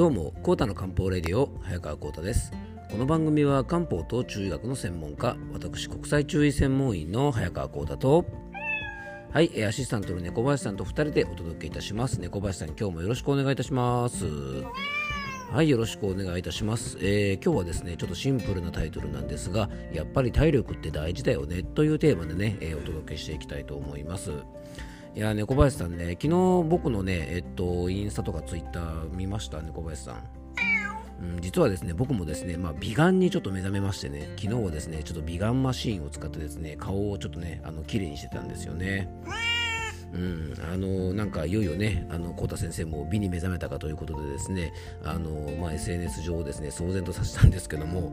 どうも、コータの漢方レディオ、早川コータです。この番組は漢方と中医学の専門家、私、国際中医専門医の早川コータと、はい、アシスタントの猫林さんと2人でお届けいたします。猫林さん、今日もよろしくお願いいたします。はい、よろしくお願いいたします、えー今日はですね、ちょっとシンプルなタイトルなんですが、やっぱり体力って大事だよねというテーマでね、えーお届けしていきたいと思います。いや、猫林さんね、昨日僕のね、えっと、インスタとかツイッター見ました、猫林さん。うん、実はですね、僕もですね、まあ、美顔にちょっと目覚めましてね、昨日はですね、ちょっと美顔マシーンを使ってですね、顔をちょっとね、あの綺麗にしてたんですよね。うん、あのなんかいよいよね、あのコ太先生も美に目覚めたかということでですね、あのまあ、SNS 上をですね騒然とさせたんですけども、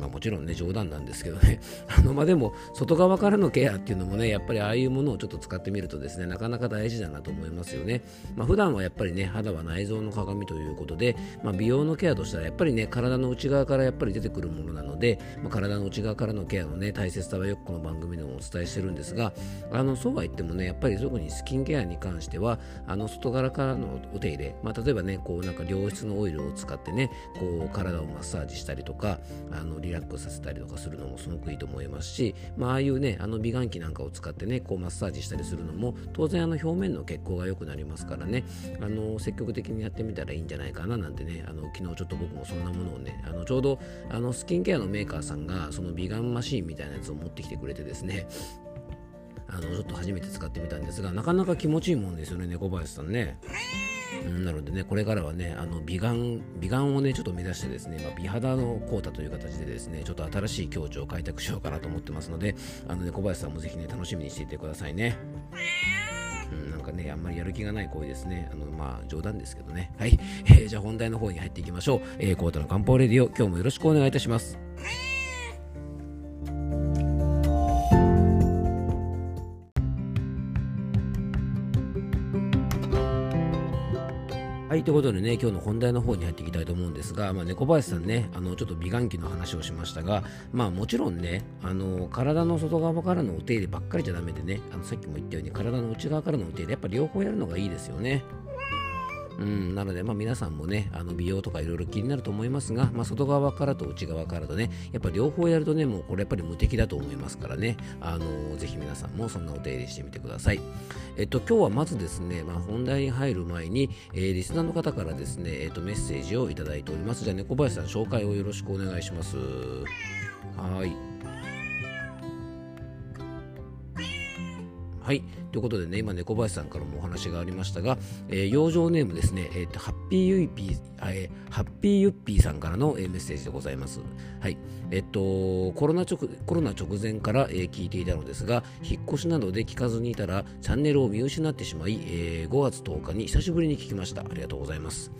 まあ、もちろんね冗談なんですけどね。あの、まあ、でも外側からのケアっていうのもねやっぱりああいうものをちょっと使ってみるとですねなかなか大事だなと思いますよね、まあ、普段はやっぱりね肌は内臓の鏡ということで、まあ、美容のケアとしたらやっぱりね体の内側からやっぱり出てくるものなので、まあ、体の内側からのケアのね大切さはよくこの番組でもお伝えしてるんですがあのそうは言ってもねやっぱり特にスキンケアに関してはあの外側からのお手入れ、まあ、例えばねこうなんか良質のオイルを使ってねこう体をマッサージしたりとかあのリラックスさせたりとかするのもすごくいいと思いますし、まあ、ああいうねあの美顔器なんかを使ってねこうマッサージしたりするのも当然あの表面の血行が良くなりますからねあの積極的にやってみたらいいんじゃないかななんてねあの昨日ちょっと僕もそんなものをねあのちょうどあのスキンケアのメーカーさんがその美顔マシンみたいなやつを持ってきてくれてですねあのちょっと初めて使ってみたんですがなかなか気持ちいいもんですよね猫林さんね。なのでね、これからはね、あの美顔美顔をね、ちょっと目指してですね、まあ、美肌のコータという形でですね、ちょっと新しい境地を開拓しようかなと思ってますので、あのね、小林さんもぜひね、楽しみにしていてくださいね。うん、なんかね、あんまりやる気がない声ですね。あの、まあ、冗談ですけどね。はい。えーじゃあ本題の方に入っていきましょう。えー、コータの漢方レディオ、今日もよろしくお願いいたします。はい、ということでね、今日の本題の方に入っていきたいと思うんですが、まあ、猫林さんね、あのちょっと美顔器の話をしましたが、まあもちろんね、あの体の外側からのお手入ればっかりじゃダメでね、あのさっきも言ったように体の内側からのお手入れ、やっぱ両方やるのがいいですよね。うん、なので、まあ、皆さんもね、あの美容とかいろいろ気になると思いますが、まあ、外側からと内側からとね、やっぱ両方やるとね、もうこれやっぱり無敵だと思いますからね、あのぜひ皆さんもそんなお手入れしてみてください。えっと、今日はまずですね、まあ、本題に入る前に、えーリスナーの方からですね、えっと、メッセージをいただいております。じゃあ、猫林さん、紹介をよろしくお願いします。はい。はい。ということでね、今、猫林さんからもお話がありましたが、えー養生ネームですね、えーとハッピーユイピー、えーハッピーユッピーさんからの、えーメッセージでございます。はい。えっと、コロナ直コロナ直前から、えー聞いていたのですが、引っ越しなどで聞かずにいたら、チャンネルを見失ってしまい、えー5月10日に久しぶりに聞きました。ありがとうございます。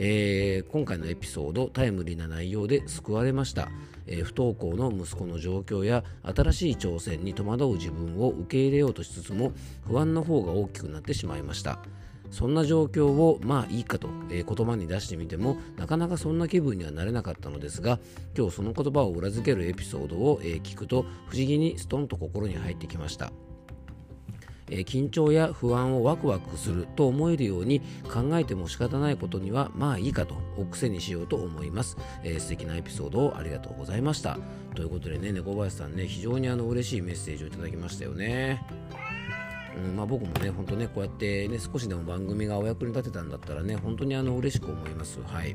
えー今回のエピソードタイムリーな内容で救われました、えー不登校の息子の状況や新しい挑戦に戸惑う自分を受け入れようとしつつも不安の方が大きくなってしまいました。そんな状況をまあいいかと、えー言葉に出してみてもなかなかそんな気分にはなれなかったのですが今日その言葉を裏付けるエピソードを、えー聞くと不思議にストンと心に入ってきました。え緊張や不安をワクワクすると思えるように考えても仕方ないことにはまあいいかとお癖にしようと思います、えー素敵なエピソードをありがとうございました。ということでね猫林さんね非常にあの嬉しいメッセージをいただきましたよね。うんまあ、僕もね、本当ね、こうやってね、少しでも番組がお役に立てたんだったらね、本当にあの嬉しく思います。はい。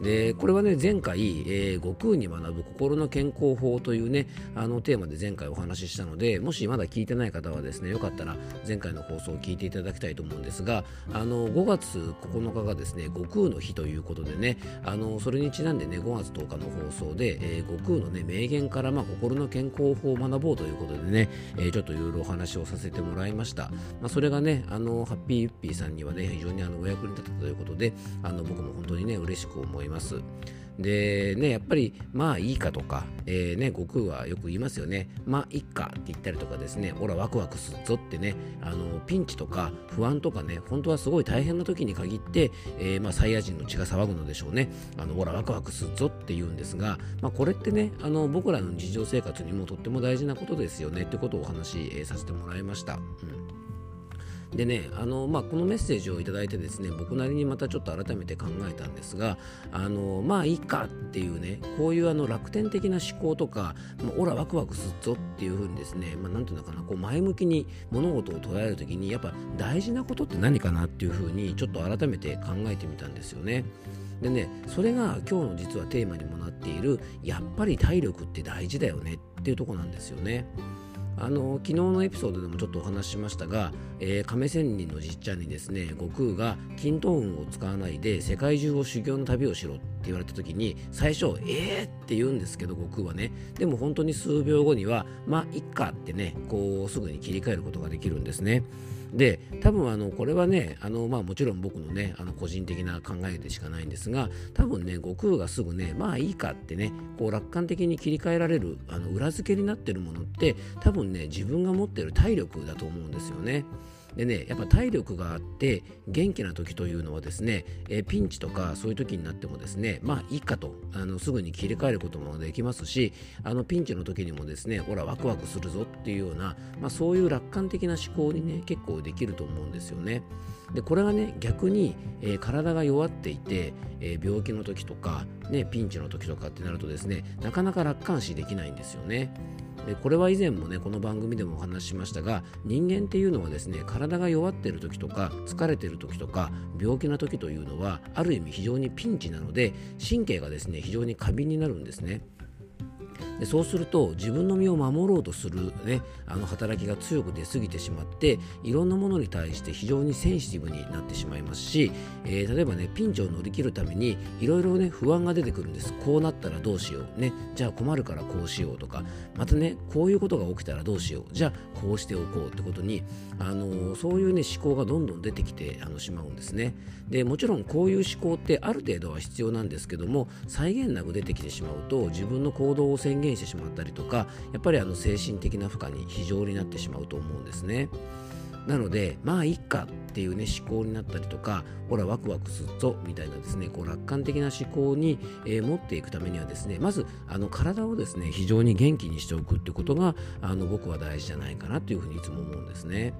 で、これはね、前回、えー悟空に学ぶ心の健康法というね、あのテーマで前回お話ししたので、もしまだ聞いてない方はですね、よかったら前回の放送を聞いていただきたいと思うんですが、あの、5月9日がですね、悟空の日ということでね、あの、それにちなんでね、5月10日の放送で、えー悟空のね、名言から、まあ、心の健康法を学ぼうということでね、えーちょっといろいろお話をさせてもらいました。まあ、それがね、あの、ハッピーユッピーさんにはね、非常にあのお役に立ったということで、あの、僕も本当にね、嬉しく思います。でね、やっぱり、まあいいかとか、えーね、悟空はよく言いますよね。まあいっかって言ったりとかですね、ほらワクワクするぞってね、あの、ピンチとか不安とかね、本当はすごい大変な時に限って、えーまあサイヤ人の血が騒ぐのでしょうね。あの、ほらワクワクするぞって言うんですが、まあこれってね、あの、僕らの日常生活にもとっても大事なことですよねってことをお話し、させてもらいました。うんでねあの、まあ、このメッセージをいただいてですね僕なりにまたちょっと改めて考えたんですがあのまあいいかっていうねこういうあの楽天的な思考とか、まあ、オラワクワクするぞっていうふうにですね、まあ、なんていうのかなこう前向きに物事を捉える時にやっぱ大事なことって何かなっていうふうにちょっと改めて考えてみたんですよね。でねそれが今日の実はテーマにもなっているやっぱり体力って大事だよねっていうとこなんですよね。あの昨日のエピソードでもちょっとお話ししましたが、えー、亀仙人のじっちゃんにですね悟空が均等運を使わないで世界中を修行の旅をしろって言われた時に最初「えー!」って言うんですけど悟空はねでも本当に数秒後には「まあいっか」ってねこうすぐに切り替えることができるんですね。で多分あのこれはねあの、まあ、もちろん僕のねあの個人的な考えでしかないんですが多分ね悟空がすぐねまあいいかってねこう楽観的に切り替えられるあの裏付けになってるものって多分ね自分が持ってる体力だと思うんですよね。でね、やっぱ体力があって元気な時というのはですね、え、ピンチとかそういう時になってもですね、まあいいかと、あのすぐに切り替えることもできますし、あのピンチの時にもですね、ほらワクワクするぞっていうような、まあそういう楽観的な思考にね、結構できると思うんですよね。でこれがね逆に、えー、体が弱っていて、えー、病気の時とか、ね、ピンチの時とかってなるとですねなかなか楽観視できないんですよね。でこれは以前もねこの番組でもお話ししましたが人間っていうのはですね体が弱っている時とか疲れている時とか病気な時というのはある意味非常にピンチなので神経がですね非常に過敏になるんですね。でそうすると自分の身を守ろうとする、ね、あの働きが強く出過ぎてしまっていろんなものに対して非常にセンシティブになってしまいますし、えー、例えばねピンチを乗り切るためにいろいろね不安が出てくるんです。こうなったらどうしよう、ね、じゃあ困るからこうしようとかまたねこういうことが起きたらどうしよう。じゃあこうしておこうってことに、あのー、そういうね思考がどんどん出てきてあのしまうんですね。でもちろんこういう思考ってある程度は必要なんですけども際限なく出てきてしまうと自分の行動を宣言してしまったりとかやっぱりあの精神的な負荷に非常になってしまうと思うんですね。なのでまあいっかっていうね思考になったりとかほらワクワクするぞみたいなですねこう楽観的な思考に、えー、持っていくためにはですねまずあの体をですね非常に元気にしておくってことがあの僕は大事じゃないかなというふうにいつも思うんですね。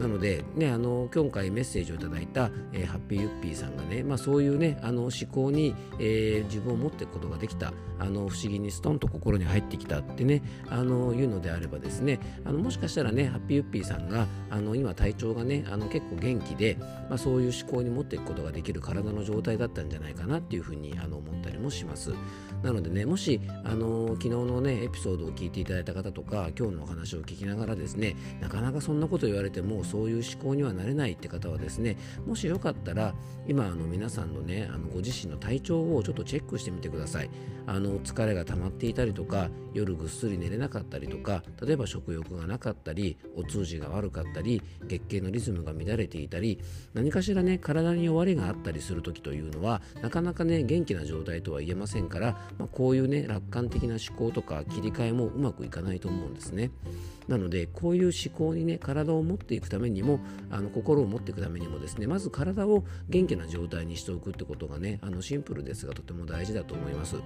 なので、ね、あの今回メッセージをいただいた、えー、ハッピーユッピーさんがね、まあ、そういうねあの思考に、えー、自分を持っていくことができたあの不思議にストンと心に入ってきたってねあのいうのであればですねあのもしかしたらねハッピーユッピーさんがあの今体調がねあの結構元気で、まあ、そういう思考に持っていくことができる体の状態だったんじゃないかなっていうふうにあの思ったりもします。なのでねもしあの昨日のねエピソードを聞いていただいた方とか今日のお話を聞きながらですねなかなかそんなこと言われてもそういう思考にはなれないって方はですねもしよかったら今あの皆さんのねあのご自身の体調をちょっとチェックしてみてください。あの疲れが溜まっていたりとか夜ぐっすり寝れなかったりとか例えば食欲がなかったりお通じが悪かったり月経のリズムが乱れていたり何かしらね体に弱りがあったりする時というのはなかなかね元気な状態とは言えませんからまあ、こういうね楽観的な思考とか切り替えもうまくいかないと思うんですね。なのでこういう思考にね体を持っていくためにもあの心を持っていくためにもですねまず体を元気な状態にしておくってことがねあのシンプルですがとても大事だと思います。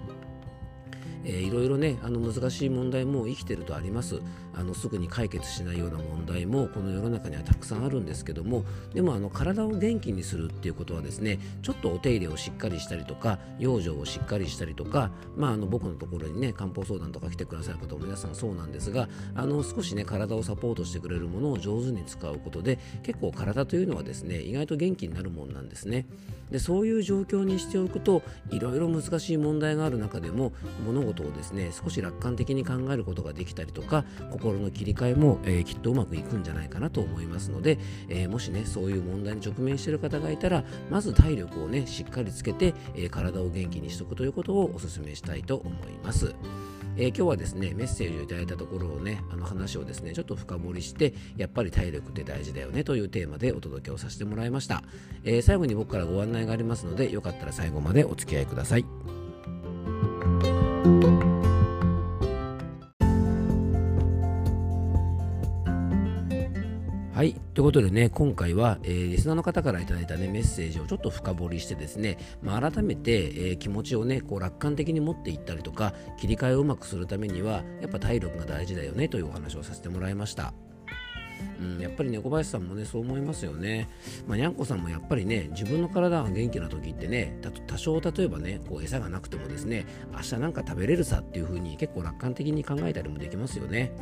えー、いろいろねあの難しい問題も生きてるとあります。あのすぐに解決しないような問題もこの世の中にはたくさんあるんですけどもでもあの体を元気にするっていうことはですねちょっとお手入れをしっかりしたりとか養生をしっかりしたりとか、まあ、あの僕のところにね漢方相談とか来てくださる方も皆さんそうなんですがあの少しね体をサポートしてくれるものを上手に使うことで結構体というのはですね意外と元気になるもんなんですね。でそういう状況にしておくといろいろ難しい問題がある中でも物事をですね少し楽観的に考えることができたりとか心の切り替えも、えー、きっとうまくいくんじゃないかなと思いますので、えー、もしねそういう問題に直面している方がいたらまず体力をねしっかりつけて、えー、体を元気にしておくということをお勧めしたいと思います。えー、今日はですねメッセージをいただいたところをねあの話をですねちょっと深掘りしてやっぱり体力って大事だよねというテーマでお届けをさせてもらいました、えー、最後に僕からご案内がありますのでよかったら最後までお付き合いくださいはい。ということでね、今回は、えー、リスナーの方から頂いた、ね、メッセージをちょっと深掘りしてですね、まあ、改めて、えー、気持ちをね、こう楽観的に持っていったりとか、切り替えをうまくするためには、やっぱ体力が大事だよねというお話をさせてもらいました。うん、やっぱり猫林さんもねそう思いますよね、まあ、にゃんこさんもやっぱりね自分の体が元気な時ってね多少例えばねこう餌がなくてもですね明日なんか食べれるさっていう風に結構楽観的に考えたりもできますよね。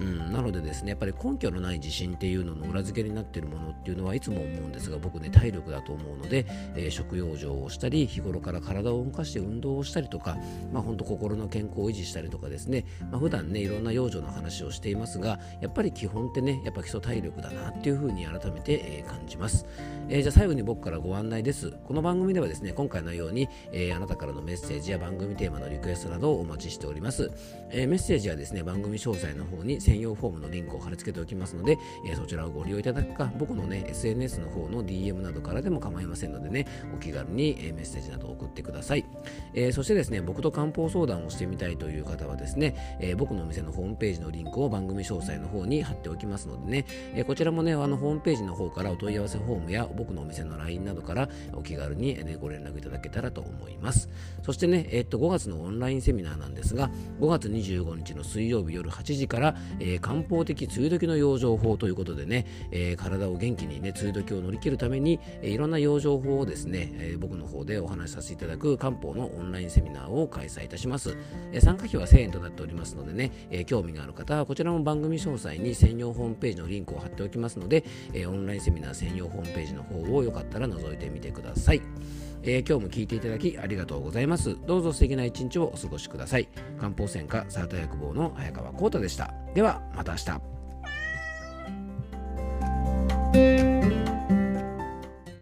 うん、なのでですねやっぱり根拠のない自信っていうのの裏付けになっているものっていうのはいつも思うんですが僕ね体力だと思うので、えー、食養生をしたり日頃から体を動かして運動をしたりとか、まあ、本当心の健康を維持したりとかですね、まあ、普段ねいろんな養生の話をしていますがやっぱり基本ってねやっぱ基礎体力だなっていうふうに改めて、えー、感じます、えー、じゃあ最後に僕からご案内です。この番組ではですね今回のように、えあなたからのメッセージや番組テーマのリクエストなどをお待ちしております、えメッセージはですね番組詳細の方に専用フォームのリンクを貼り付けておきますので、えー、そちらをご利用いただくか、僕のね、SNS の方の DM などからでも構いませんのでね、お気軽に、えメッセージなどを送ってください。えー、そしてですね、僕と漢方相談をしてみたいという方はですね、えー、僕のお店のホームページのリンクを番組詳細の方に貼っておきますのでね、えこちらもね、あのホームページの方からお問い合わせフォームや僕のお店の LINE などからお気軽に、ね、ご連絡いただけたらと思います。そしてね、えっと5月のオンラインセミナーなんですが、5月25日の水曜日夜8時から、え漢方的梅雨時の養生法ということでね、えー、体を元気にね、梅雨時を乗り切るために、えー、いろんな養生法をですね、え、僕の方でお話しさせていただく漢方のオンラインセミナーを開催いたします。え、参加費は1000円となっておりますのでね、え、興味がある方はこちらも番組詳細に専用ホームページのリンクを貼っておきますので、え、オンラインセミナー専用ホームページの方をよかったら覗いてみてください。えー、今日も聞いていただきありがとうございます。どうぞ素敵な一日をお過ごしください。漢方専科サータ薬房の早川幸太でした。では、また明日。